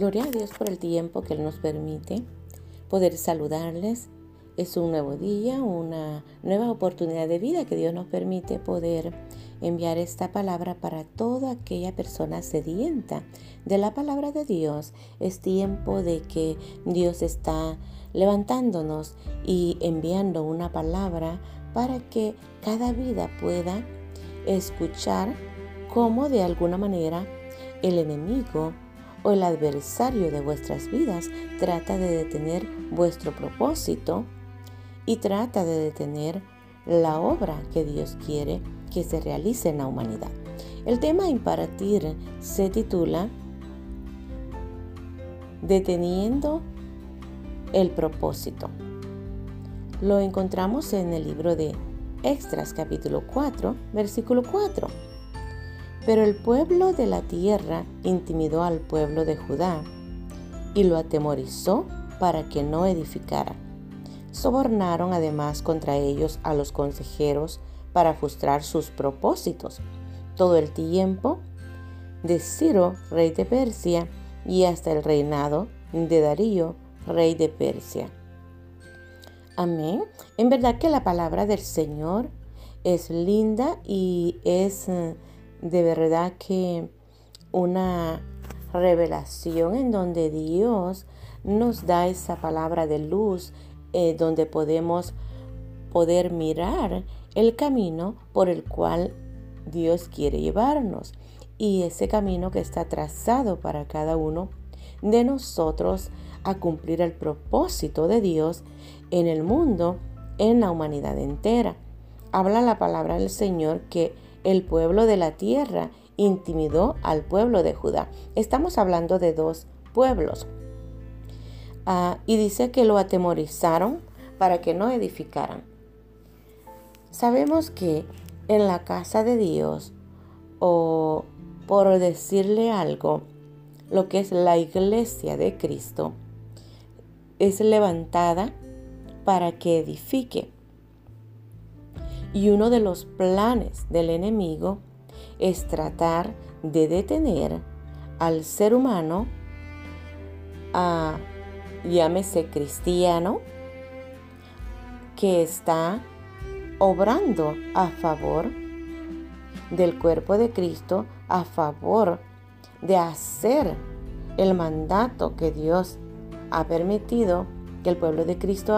Gloria a Dios por el tiempo que Él nos permite poder saludarles. Es un nuevo día, una nueva oportunidad de vida que Dios nos permite poder enviar esta palabra para toda aquella persona sedienta de la palabra de Dios. Es tiempo de que Dios está levantándonos y enviando una palabra para que cada vida pueda escuchar cómo de alguna manera el enemigo o el adversario de vuestras vidas trata de detener vuestro propósito y trata de detener la obra que Dios quiere que se realice en la humanidad. El tema impartir se titula Deteniendo el propósito. Lo encontramos en el libro de Extras capítulo 4, versículo 4. Pero el pueblo de la tierra intimidó al pueblo de Judá y lo atemorizó para que no edificara. Sobornaron además contra ellos a los consejeros para frustrar sus propósitos. Todo el tiempo de Ciro, rey de Persia, y hasta el reinado de Darío, rey de Persia. Amén. En verdad que la palabra del Señor es linda y es eh, de verdad que una revelación en donde Dios nos da esa palabra de luz, eh, donde podemos poder mirar el camino por el cual Dios quiere llevarnos y ese camino que está trazado para cada uno de nosotros a cumplir el propósito de Dios en el mundo, en la humanidad entera. Habla la palabra del Señor que el pueblo de la tierra intimidó al pueblo de Judá. Estamos hablando de dos pueblos. Ah, y dice que lo atemorizaron para que no edificaran. Sabemos que en la casa de Dios, o por decirle algo, lo que es la iglesia de Cristo, es levantada para que edifique. Y uno de los planes del enemigo es tratar de detener al ser humano, a, llámese cristiano, que está obrando a favor del cuerpo de Cristo, a favor de hacer el mandato que Dios ha permitido que el pueblo de Cristo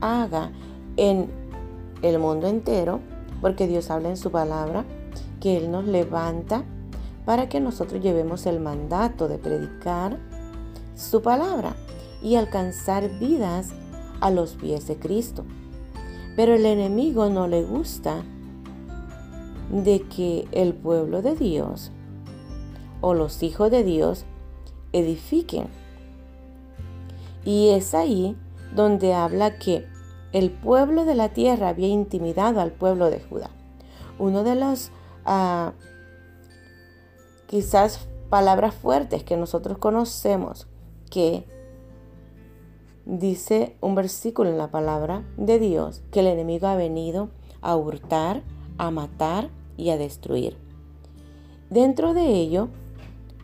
haga en el mundo entero, porque Dios habla en su palabra, que Él nos levanta para que nosotros llevemos el mandato de predicar su palabra y alcanzar vidas a los pies de Cristo. Pero el enemigo no le gusta de que el pueblo de Dios o los hijos de Dios edifiquen. Y es ahí donde habla que el pueblo de la tierra había intimidado al pueblo de Judá. Uno de los ah, quizás palabras fuertes que nosotros conocemos que dice un versículo en la palabra de Dios que el enemigo ha venido a hurtar, a matar y a destruir. Dentro de ello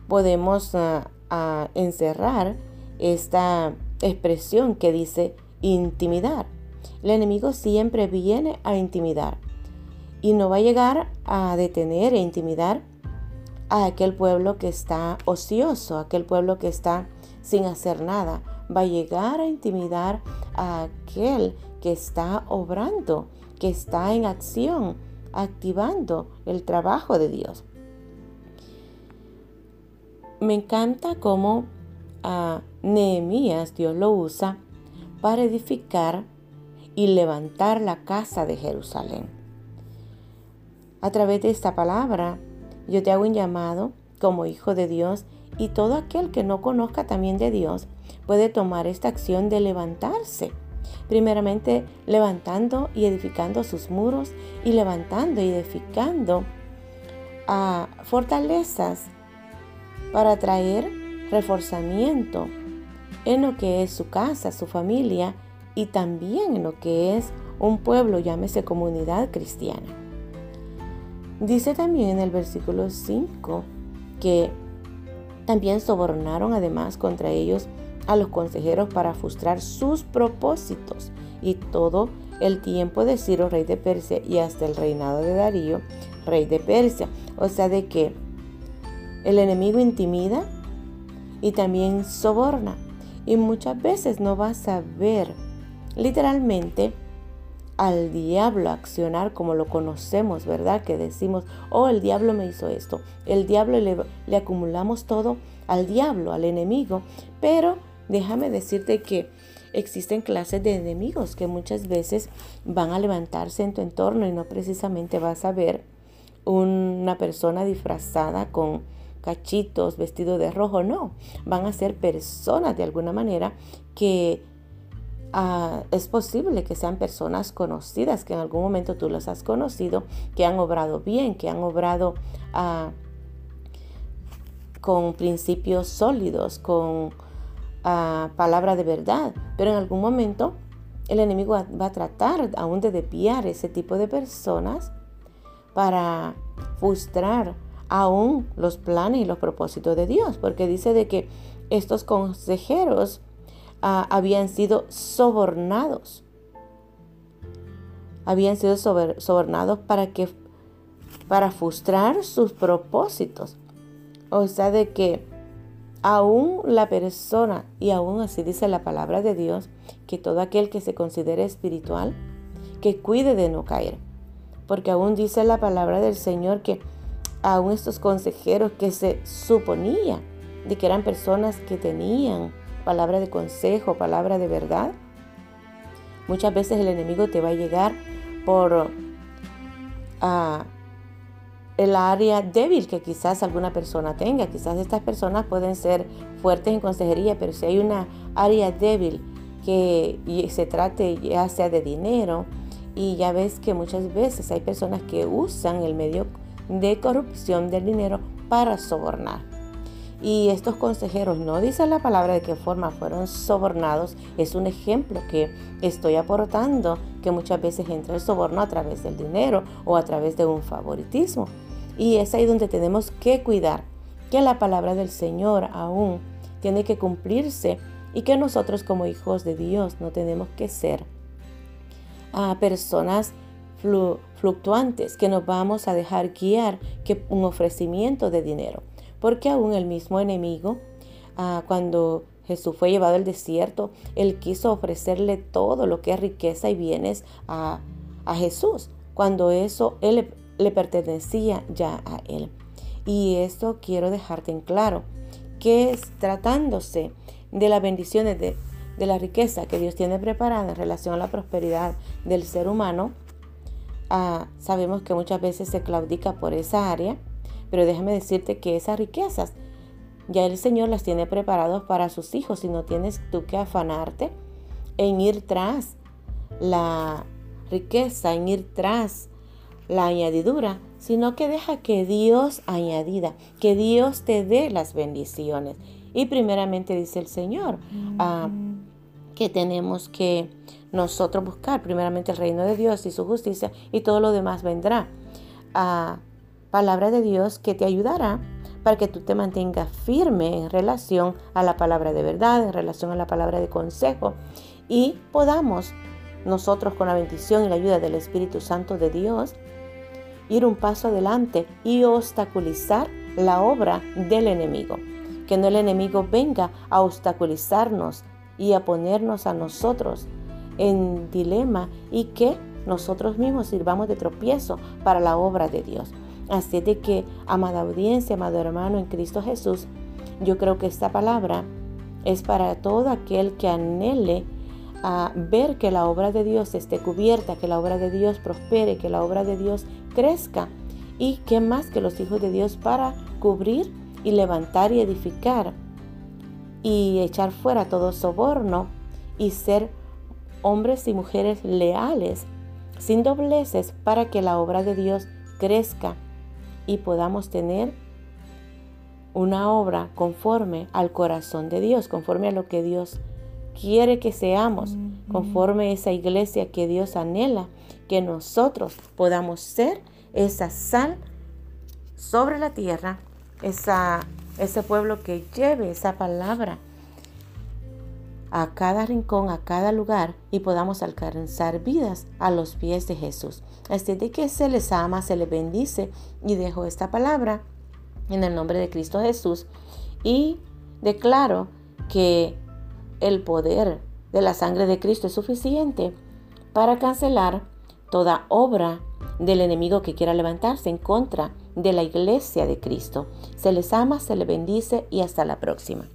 podemos ah, ah, encerrar esta expresión que dice intimidar. El enemigo siempre viene a intimidar y no va a llegar a detener e intimidar a aquel pueblo que está ocioso, aquel pueblo que está sin hacer nada. Va a llegar a intimidar a aquel que está obrando, que está en acción, activando el trabajo de Dios. Me encanta cómo a Nehemías Dios lo usa para edificar y levantar la casa de Jerusalén. A través de esta palabra, yo te hago un llamado como hijo de Dios y todo aquel que no conozca también de Dios puede tomar esta acción de levantarse. Primeramente levantando y edificando sus muros y levantando y edificando a fortalezas para traer reforzamiento en lo que es su casa, su familia y también en lo que es un pueblo, llámese comunidad cristiana. Dice también en el versículo 5 que También sobornaron además contra ellos a los consejeros para frustrar sus propósitos y todo el tiempo de Ciro, rey de Persia, y hasta el reinado de Darío, rey de Persia. O sea, de que el enemigo intimida y también soborna. Y muchas veces no vas a ver literalmente al diablo accionar como lo conocemos, ¿verdad? Que decimos, oh, el diablo me hizo esto. El diablo le, acumulamos todo al diablo, al enemigo. Pero déjame decirte que existen clases de enemigos que muchas veces van a levantarse en tu entorno y no precisamente vas a ver una persona disfrazada con cachitos, vestido de rojo, no, van a ser personas de alguna manera que ah, es posible que sean personas conocidas, que en algún momento tú los has conocido, que han obrado bien, que han obrado ah, con principios sólidos, con uh, palabra de verdad, pero en algún momento el enemigo va a tratar aún de desviar ese tipo de personas para frustrar aún los planes y los propósitos de Dios, porque dice de que estos consejeros ah, habían sido sobornados, habían sido sobornados para que para frustrar sus propósitos. O sea, de que aún la persona, y aún así dice la palabra de Dios, que todo aquel que se considere espiritual, que cuide de no caer. Porque aún dice la palabra del Señor que aún estos consejeros que se suponía de que eran personas que tenían palabra de consejo, palabra de verdad, muchas veces el enemigo te va a llegar por a el área débil que quizás alguna persona tenga. Quizás estas personas pueden ser fuertes en consejería, pero si hay una área débil que se trate ya sea de dinero, y ya ves que muchas veces hay personas que usan el medio de corrupción del dinero para sobornar. Y estos consejeros no dicen la palabra de qué forma fueron sobornados. Es un ejemplo que estoy aportando que muchas veces entra el soborno a través del dinero o a través de un favoritismo. Y es ahí donde tenemos que cuidar que la palabra del Señor aún tiene que cumplirse y que nosotros como hijos de Dios no tenemos que ser a personas fluctuantes que nos vamos a dejar guiar que un ofrecimiento de dinero. Porque aún el mismo enemigo, ah, cuando Jesús fue llevado al desierto, él quiso ofrecerle todo lo que es riqueza y bienes a, Jesús, cuando eso él le pertenecía ya a él. Y esto quiero dejarte en claro, que es tratándose de las bendiciones de, la riqueza que Dios tiene preparada en relación a la prosperidad del ser humano, ah, sabemos que muchas veces se claudica por esa área, pero déjame decirte que esas riquezas ya el Señor las tiene preparadas para sus hijos y no tienes tú que afanarte en ir tras la riqueza, en ir tras la añadidura, sino que deja que Dios añadida, que Dios te dé las bendiciones. Y primeramente dice el Señor ah, que tenemos que nosotros buscar primeramente el reino de Dios y su justicia y todo lo demás vendrá. ah, palabra de Dios que te ayudará para que tú te mantengas firme en relación a la palabra de verdad, en relación a la palabra de consejo y podamos nosotros con la bendición y la ayuda del Espíritu Santo de Dios ir un paso adelante y obstaculizar la obra del enemigo. Que no el enemigo venga a obstaculizarnos y a ponernos a nosotros en dilema y que nosotros mismos sirvamos de tropiezo para la obra de Dios. Así de que, amada audiencia, amado hermano en Cristo Jesús, yo creo que esta palabra es para todo aquel que anhele a ver que la obra de Dios esté cubierta, que la obra de Dios prospere, que la obra de Dios crezca. Y que más que los hijos de Dios para cubrir y levantar y edificar y echar fuera todo soborno y ser hombres y mujeres leales, sin dobleces, para que la obra de Dios crezca y podamos tener una obra conforme al corazón de Dios, conforme a lo que Dios quiere que seamos, conforme a esa iglesia que Dios anhela, que nosotros podamos ser esa sal sobre la tierra, esa ese pueblo que lleve esa palabra a cada rincón, a cada lugar y podamos alcanzar vidas a los pies de Jesús. Así de que se les ama, se les bendice y dejo esta palabra en el nombre de Cristo Jesús y declaro que el poder de la sangre de Cristo es suficiente para cancelar toda obra del enemigo que quiera levantarse en contra de la iglesia de Cristo. Se les ama, se les bendice y hasta la próxima.